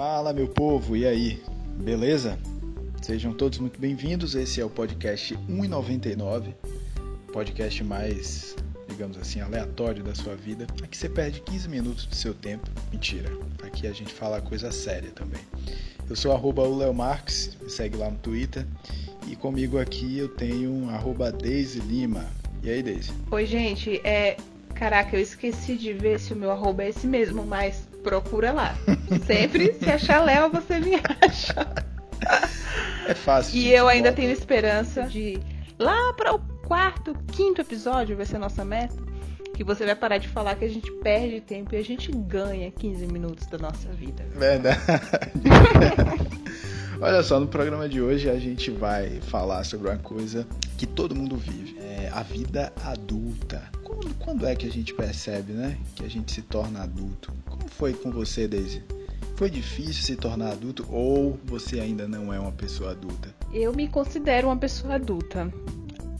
Fala, meu povo, e aí? Beleza? Sejam todos muito bem-vindos. Esse é o podcast 1,99, podcast mais, digamos assim, aleatório da sua vida. Aqui você perde 15 minutos do seu tempo. Mentira, aqui a gente fala coisa séria também. Eu sou arroba o Leo Marques, me segue lá no Twitter. E comigo aqui eu tenho arroba Deise Lima. E aí, Deise? Oi, gente. É... Caraca, eu esqueci de ver se o meu arroba é esse mesmo, mas procura lá. Sempre, se achar Léo, você me acha. É fácil. E eu ainda tenho esperança de lá para o quarto, quinto episódio, vai ser nossa meta, que você vai parar de falar que a gente perde tempo e a gente ganha 15 minutos da nossa vida. Verdade. Olha só, no programa de hoje a gente vai falar sobre uma coisa que todo mundo vive, é a vida adulta. Quando, quando é que a gente percebe, né, que a gente se torna adulto? Como foi com você, Daisy? Foi difícil se tornar adulto ou você ainda não é uma pessoa adulta? Eu me considero uma pessoa adulta.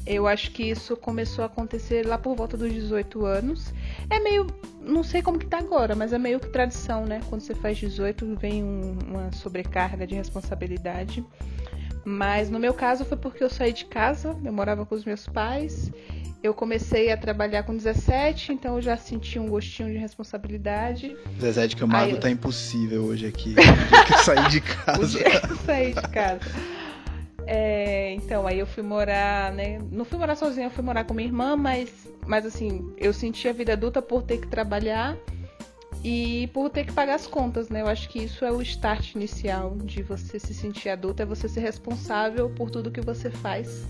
Eu acho que isso começou a acontecer lá por volta dos 18 anos. É meio. Não sei como que tá agora, mas é meio que tradição, né? Quando você faz 18, vem um, uma sobrecarga de responsabilidade. Mas no meu caso foi porque eu saí de casa, eu morava com os meus pais. Eu comecei a trabalhar com 17, então eu já senti um gostinho de responsabilidade. 17 que o mago tá impossível hoje aqui. O que eu saí de casa. o dia que eu saí de casa. É, então, aí eu fui morar, né? Não fui morar sozinha, eu fui morar com minha irmã, mas, mas assim, eu senti a vida adulta por ter que trabalhar e por ter que pagar as contas, né? Eu acho que isso é o start inicial de você se sentir adulta, é você ser responsável por tudo que você faz,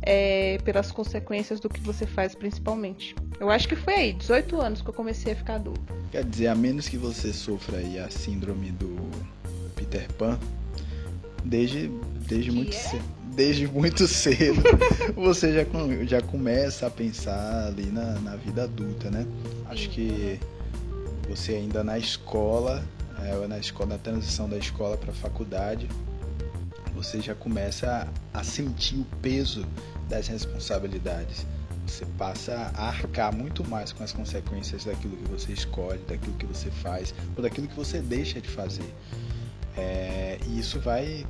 é, pelas consequências do que você faz, principalmente. Eu acho que foi aí, 18 anos que eu comecei a ficar adulta. Quer dizer, a menos que você sofra aí a síndrome do Peter Pan, desde, desde muito é? cedo. Desde muito cedo, você já, já começa a pensar ali na, na vida adulta, né? Acho que você ainda na escola, é, na escola, na transição da escola para a faculdade, você já começa a, a sentir o peso das responsabilidades. Você passa a arcar muito mais com as consequências daquilo que você escolhe, daquilo que você faz, ou daquilo que você deixa de fazer. É, e isso vai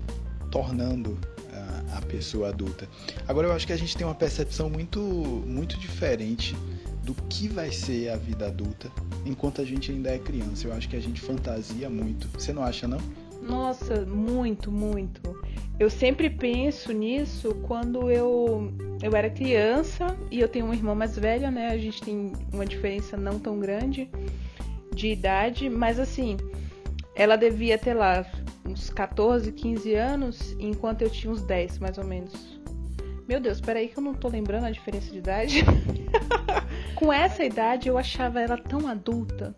tornando a, a, pessoa adulta. Agora eu acho que a gente tem uma percepção muito, muito diferente do que vai ser a vida adulta enquanto a gente ainda é criança. Eu acho que a gente fantasia muito. Você não acha, não? Nossa, muito, muito. Eu sempre penso nisso quando eu, eu era criança e eu tenho uma irmã mais velha, né? A gente tem uma diferença não tão grande de idade, mas assim, ela devia ter lá uns 14, 15 anos, enquanto eu tinha uns 10, mais ou menos. Meu Deus, peraí que eu não tô lembrando a diferença de idade. Com essa idade eu achava ela tão adulta,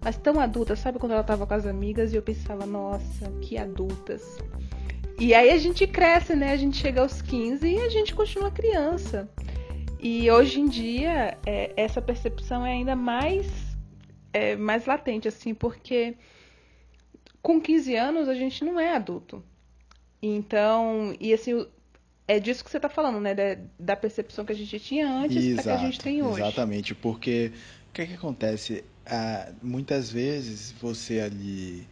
mas tão adulta, sabe quando ela tava com as amigas e eu pensava, nossa, que adultas. E aí a gente cresce, né? A gente chega aos 15 e a gente continua criança. E hoje em dia, é, essa percepção é ainda mais, é, mais latente, assim, porque com 15 anos a gente não é adulto. Então, e assim, é disso que você está falando, né? Da, da, percepção que a gente tinha antes para que a gente tem hoje. Exatamente, porque o que, é que acontece? Ah, muitas vezes você ali,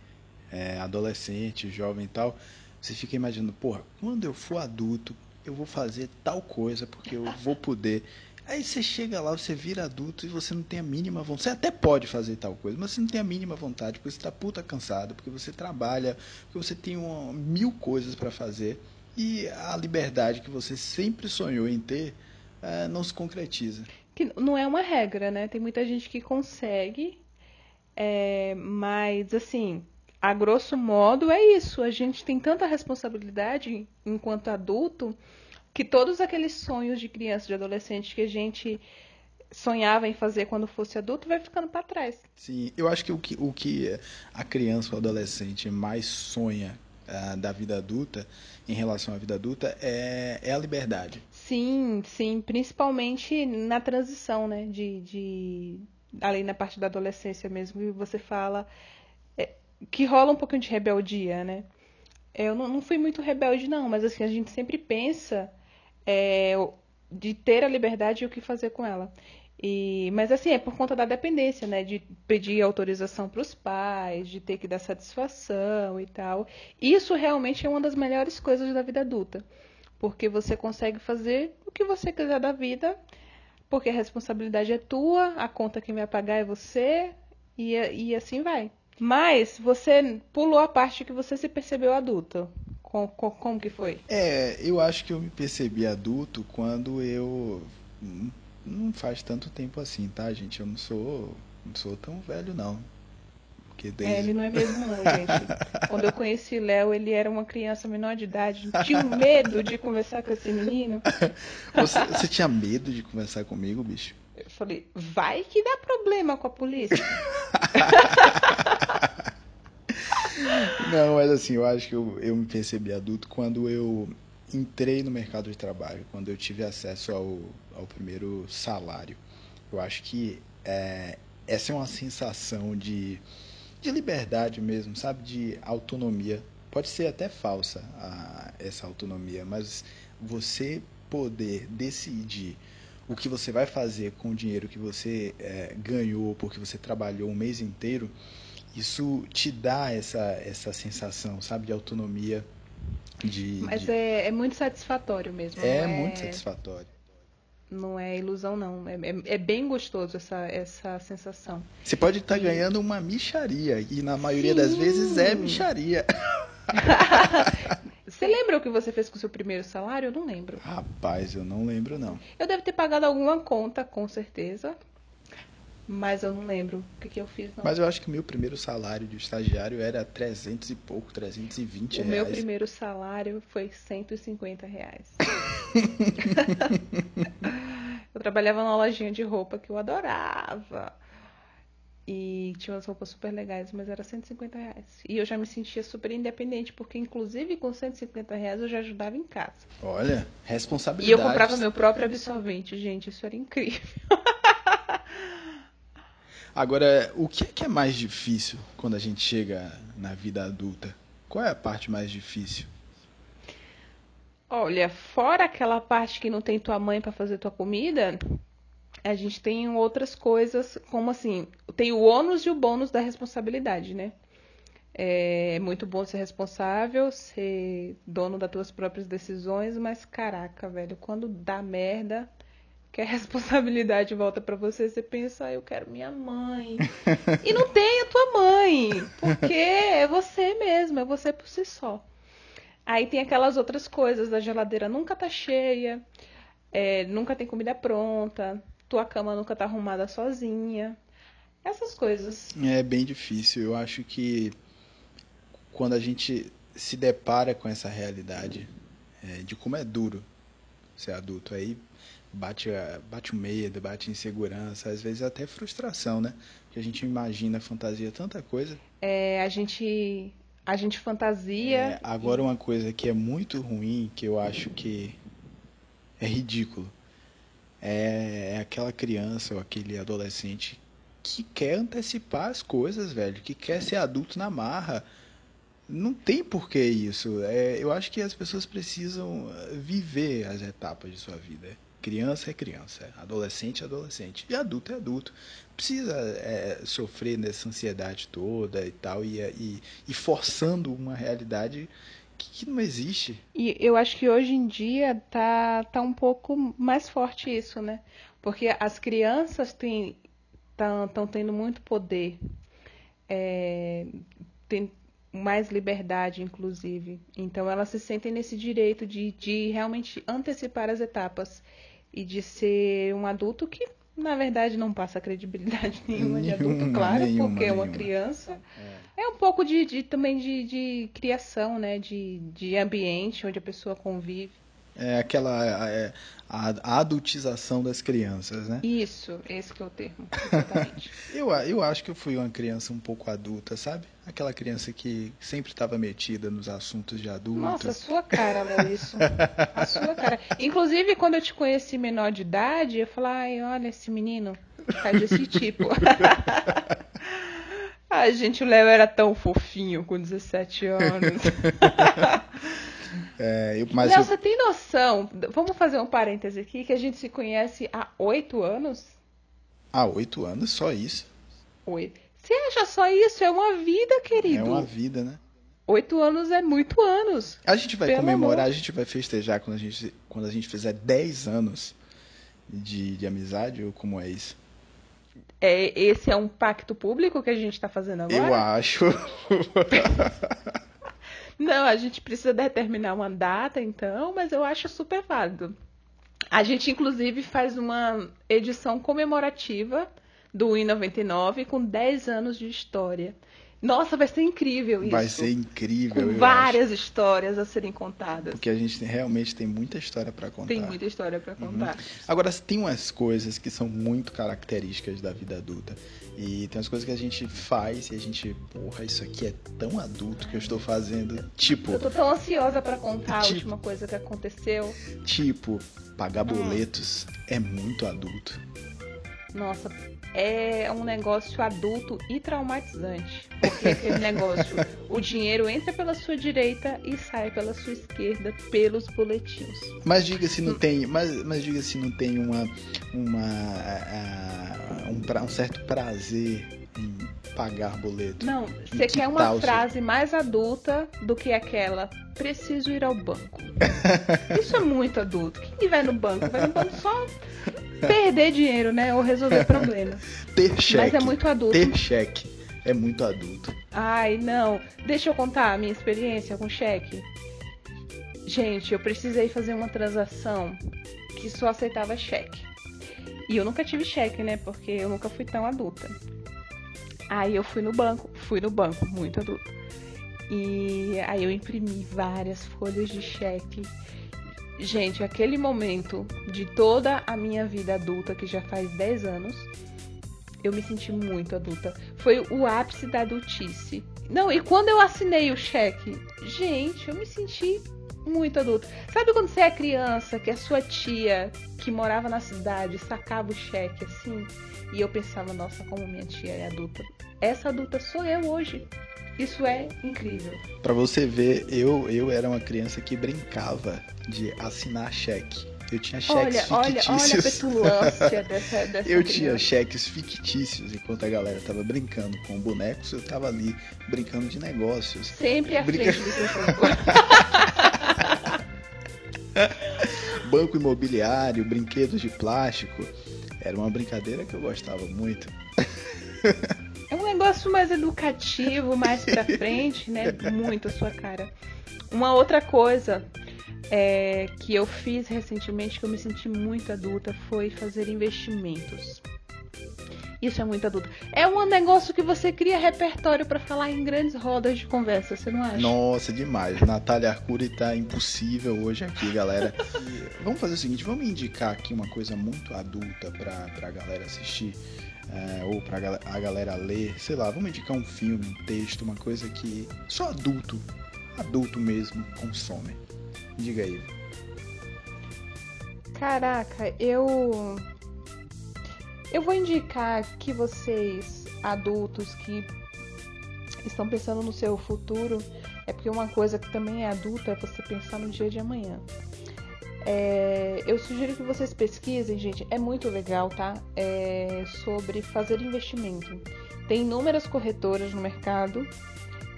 é, adolescente, jovem e tal, você fica imaginando, porra, quando eu for adulto, eu vou fazer tal coisa, porque eu vou poder. Aí você chega lá, você vira adulto e você não tem a mínima vontade. Você até pode fazer tal coisa, mas você não tem a mínima vontade, porque você está puta cansado, porque você trabalha, porque você tem uma, mil coisas para fazer. E a liberdade que você sempre sonhou em ter é, não se concretiza. Que não é uma regra, né? Tem muita gente que consegue, é, mas assim, a grosso modo é isso. A gente tem tanta responsabilidade enquanto adulto que todos aqueles sonhos de criança, de adolescente que a gente sonhava em fazer quando fosse adulto vai ficando para trás. Sim, eu acho que o que, o que a criança ou adolescente mais sonha uh, da vida adulta, em relação à vida adulta, é, é a liberdade. Sim, sim, principalmente na transição, né, de, de além na parte da adolescência mesmo, que você fala é, que rola um pouquinho de rebeldia, né? Eu não, não fui muito rebelde, não, mas assim, a gente sempre pensa é, de ter a liberdade e o que fazer com ela. E, mas assim, é por conta da dependência, né? De pedir autorização para os pais, de ter que dar satisfação e tal. Isso realmente é uma das melhores coisas da vida adulta. Porque você consegue fazer o que você quiser da vida, porque a responsabilidade é tua, a conta quem vai pagar é você, e, e assim vai. Mas você pulou a parte que você se percebeu adulto. Com, com, como que foi? É, eu acho que eu me percebi adulto quando eu não faz tanto tempo assim, tá, gente? Eu não sou, não sou tão velho, não. Porque desde... É, ele não é mesmo, não, gente. Quando eu conheci Léo, ele era uma criança menor de idade. Tinha medo de conversar com esse menino. Você, você tinha medo de conversar comigo, bicho? Eu falei, vai que dá problema com a polícia. Não, mas assim, eu acho que eu, eu me percebi adulto quando eu entrei no mercado de trabalho, quando eu tive acesso ao, ao primeiro salário. Eu acho que é, essa é uma sensação de, de liberdade mesmo, sabe? De autonomia. Pode ser até falsa a, essa autonomia, mas você poder decidir o que você vai fazer com o dinheiro que você é, ganhou porque você trabalhou um mês inteiro, isso te dá essa, essa sensação, sabe, de autonomia de, Mas de... É, é muito satisfatório mesmo. É, é muito satisfatório. Não é ilusão, não. É, é, é, bem gostoso essa, essa sensação. Você pode estar tá ganhando uma micharia, e na maioria Sim. das vezes é micharia. você lembra o que você fez com o seu primeiro salário? Eu não lembro. Rapaz, eu não lembro, não. Eu devo ter pagado alguma conta, com certeza. Mas eu não lembro o que, que eu fiz. Não. Mas eu acho que o meu primeiro salário de estagiário era 300 e pouco, 320 o reais. O meu primeiro salário foi 150 reais. eu trabalhava numa lojinha de roupa que eu adorava. E tinha umas roupas super legais, mas era 150 reais. E eu já me sentia super independente, porque inclusive com 150 reais eu já ajudava em casa. Olha, responsabilidade. E eu comprava meu próprio absorvente, gente, isso era incrível. Agora, o que é, que é mais difícil quando a gente chega na vida adulta? Qual é a parte mais difícil? Olha, fora aquela parte que não tem tua mãe para fazer tua comida, a gente tem outras coisas, como assim, tem o ônus e o bônus da responsabilidade, né? É muito bom ser responsável, ser dono das tuas próprias decisões, mas caraca, velho, quando dá merda, que a responsabilidade volta para você, você pensa, ah, eu quero minha mãe. e não tem a tua mãe, porque é você mesmo, é você por si só. Aí tem aquelas outras coisas, a geladeira nunca tá cheia, é, nunca tem comida pronta, tua cama nunca tá arrumada sozinha. Essas coisas. É bem difícil. Eu acho que quando a gente se depara com essa realidade é, de como é duro ser adulto, aí bate, bate o medo, bate a insegurança, às vezes até frustração, né? Que a gente imagina, fantasia tanta coisa. É, a gente a gente fantasia. É, agora uma coisa que é muito ruim, que eu acho que é ridículo, é, é aquela criança ou aquele adolescente que quer antecipar as coisas, velho, que quer ser adulto na marra. Não tem por que isso. É, eu acho que as pessoas precisam viver as etapas de sua vida. Criança é criança, adolescente é adolescente, e adulto é adulto. Precisa é, sofrer nessa ansiedade toda e tal, e, e, e forçando uma realidade que, que, não existe. E eu acho que hoje em dia tá, tá um pouco mais forte isso, né? Porque as crianças estão tendo muito poder, é, tem mais liberdade, inclusive. Então elas se sentem nesse direito de, de realmente antecipar as etapas e de ser um adulto que na verdade não passa credibilidade nenhuma, nenhuma de adulto, claro, nenhuma, porque é uma criança. É. é, um pouco de, de também de, de, criação, né? De, de ambiente onde a pessoa convive. É aquela é, a, adultização das crianças, né? Isso, esse que é o termo, exatamente. eu, eu acho que eu fui uma criança um pouco adulta, sabe? Aquela criança que sempre estava metida nos assuntos de adultos. Nossa, a sua cara, Maurício. a sua cara. Inclusive, quando eu te conheci menor de idade, eu falei, ai, olha esse menino, tá desse tipo. Ai, gente, o Léo era tão fofinho com 17 anos. É, eu, mas Léo, eu... você tem noção? Vamos fazer um parêntese aqui, que a gente se conhece há oito anos? Ah, oito anos, só isso. Oito. Você acha só isso? É uma vida, querido. É uma vida, né? Oito anos é muito anos. A gente vai Pelo comemorar, amor. a gente vai festejar quando a gente, quando a gente fizer 10 anos de, de amizade, ou como é isso? É, esse é um pacto público que a gente tá fazendo agora? Eu acho. Não, a gente precisa determinar uma data, então, mas eu acho super válido. A gente, inclusive, faz uma edição comemorativa do I99 com 10 anos de história. Nossa, vai ser incrível isso. Vai ser incrível, Com várias histórias a serem contadas. acho. Porque a gente realmente tem muita história pra contar. Tem muita história pra contar. Agora, tem umas coisas que são muito características da vida adulta. E tem umas coisas que a gente faz e a gente, porra, isso aqui é tão adulto que eu estou fazendo. Tipo, Eu tô tão ansiosa pra contar a Tipo- última coisa que aconteceu. tipo, pagar Hum. boletos é muito adulto. Nossa, é um negócio adulto e traumatizante. Porque aquele negócio, o dinheiro entra pela sua direita e sai pela sua esquerda pelos boletins. Mas diga se não tem, mas, mas diga se não tem uma uma ah, um, pra- um certo prazer em pagar boleto. Não, você que quer uma tal, frase mais adulta do que aquela preciso ir ao banco. Isso é muito adulto. Quem vai no banco? Vai no banco só perder dinheiro, né? Ou resolver problema. Ter cheque. Mas é muito adulto. Ter cheque é muito adulto. Ai, não. Deixa eu contar a minha experiência com cheque. Gente, eu precisei fazer uma transação que só aceitava cheque. E eu nunca tive cheque, né? Porque eu nunca fui tão adulta. Aí eu fui no banco, fui no banco, muito adulta. E aí eu imprimi várias folhas de cheque. Gente, aquele momento de toda a minha vida adulta, que já faz 10 anos, eu me senti muito adulta. Foi o ápice da adultice. Não, e quando eu assinei o cheque, gente, eu me senti muito adulta. Sabe quando você é criança, que a sua tia, que morava na cidade, sacava o cheque assim? E eu pensava, nossa, como minha tia é adulta. Essa adulta sou eu hoje. Isso é incrível. Pra você ver, eu eu era uma criança que brincava de assinar cheque. Eu tinha cheques Olha, olha, olha a fictícios. petulância dessa, dessa Eu tinha criança. cheques fictícios enquanto a galera tava brincando com bonecos, eu tava ali brincando de negócios. Sempre à Brinca- frente do. Banco imobiliário, brinquedos de plástico. Era uma brincadeira que eu gostava muito. Negócio mais educativo, mais pra frente, né? Muito a sua cara. Uma outra coisa é, que eu fiz recentemente, que eu me senti muito adulta, foi fazer investimentos. Isso é muito adulto. É um negócio que você cria repertório pra falar em grandes rodas de conversa, você não acha? Nossa, demais. Natália Arcuri tá impossível hoje aqui, galera. E vamos fazer o seguinte, vamos indicar aqui uma coisa muito adulta pra, pra galera assistir. é, ou pra gal- a galera ler, sei lá, vamos indicar um filme, um texto, uma coisa que só adulto, adulto mesmo, consome. Diga aí. Caraca, eu. Eu vou indicar que vocês, adultos que estão pensando no seu futuro, é porque uma coisa que também é adulta é você pensar no dia de amanhã. É, eu sugiro que vocês pesquisem, gente, é muito legal, tá? É, sobre fazer investimento. Tem inúmeras corretoras no mercado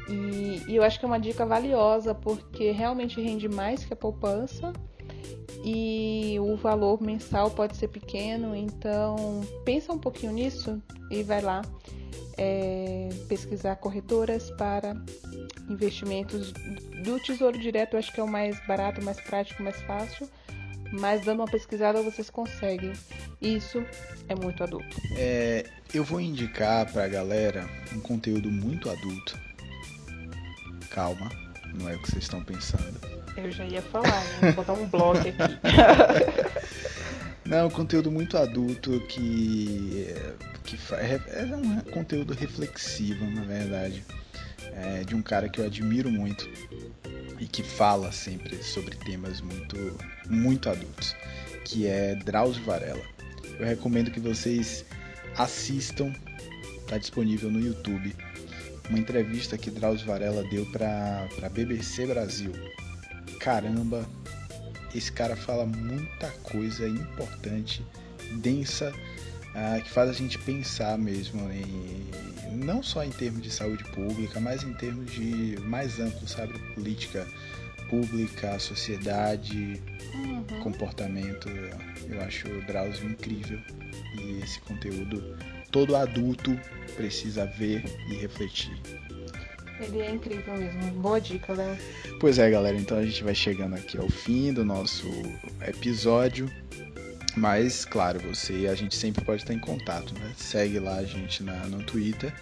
e, e eu acho que é uma dica valiosa porque realmente rende mais que a poupança e o valor mensal pode ser pequeno, então pensa um pouquinho nisso e vai lá é, pesquisar corretoras para investimentos do Tesouro Direto, acho que é o mais barato, mais prático, mais fácil, mas dando uma pesquisada vocês conseguem. Isso é muito adulto. É, eu vou indicar pra galera um conteúdo muito adulto. Calma, não é o que vocês estão pensando. Eu já ia falar, né? Vou botar um bloco aqui. Não, um conteúdo muito adulto que, que fa- é, é um conteúdo reflexivo, na verdade, é, de um cara que eu admiro muito e que fala sempre sobre temas muito, muito adultos, que é Drauzio Varela. Eu recomendo que vocês assistam, está disponível no YouTube, uma entrevista que Drauzio Varela deu para a BBC Brasil. Caramba, esse cara fala muita coisa importante, densa, uh, que faz a gente pensar mesmo em não só em termos de saúde pública, mas em termos de mais amplo, sabe, política pública, sociedade, uhum. comportamento. Eu acho o Drauzio incrível e esse conteúdo todo adulto precisa ver e refletir. Ele é incrível mesmo. Boa dica, Léo. Pois é, galera. Então a gente vai chegando aqui ao fim do nosso episódio. Mas, claro, você a gente sempre pode estar em contato, né? Segue lá a gente na, no Twitter.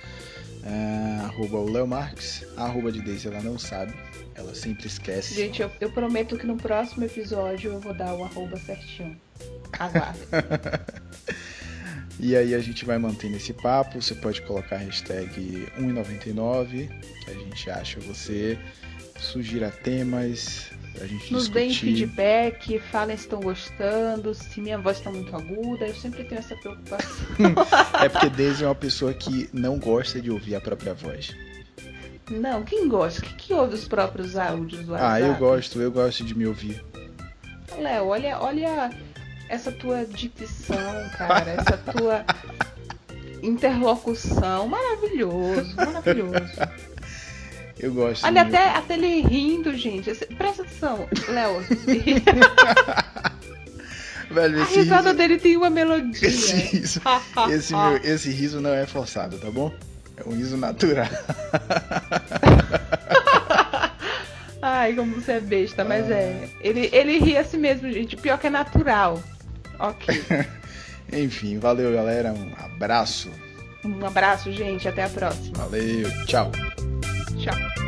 Uh, arroba o Leo Marques, arroba de Deise, ela não sabe, ela sempre esquece. Gente, eu, eu, prometo que no próximo episódio eu vou dar o arroba certinho. Aguarde. e aí a gente vai mantendo esse papo, você pode colocar a hashtag 1,99, que a gente acha você, sugira temas, a gente Nos deem feedback, falem se estão gostando, se minha voz está muito aguda, eu sempre tenho essa preocupação. é porque Daisy é uma pessoa que não gosta de ouvir a própria voz. Não, quem gosta? Quem que ouve os próprios áudios do WhatsApp? Ah, eu gosto, eu gosto de me ouvir. Léo, olha, olha essa tua dicção, cara, essa tua interlocução, maravilhoso, maravilhoso. Eu gosto. Olha, até, até ele rindo, gente. Presta atenção, Léo. Velho, a risada riso... dele tem uma melodia. Esse riso, esse, meu, esse riso não é forçado, tá bom? É um riso natural. Ai, como você é besta, mas ah. é. Ele, ele ri assim mesmo, gente. Pior que é natural. Ok. Enfim, valeu, galera. Um abraço. Um abraço, gente. Até a próxima. Valeu, tchau. Tchau.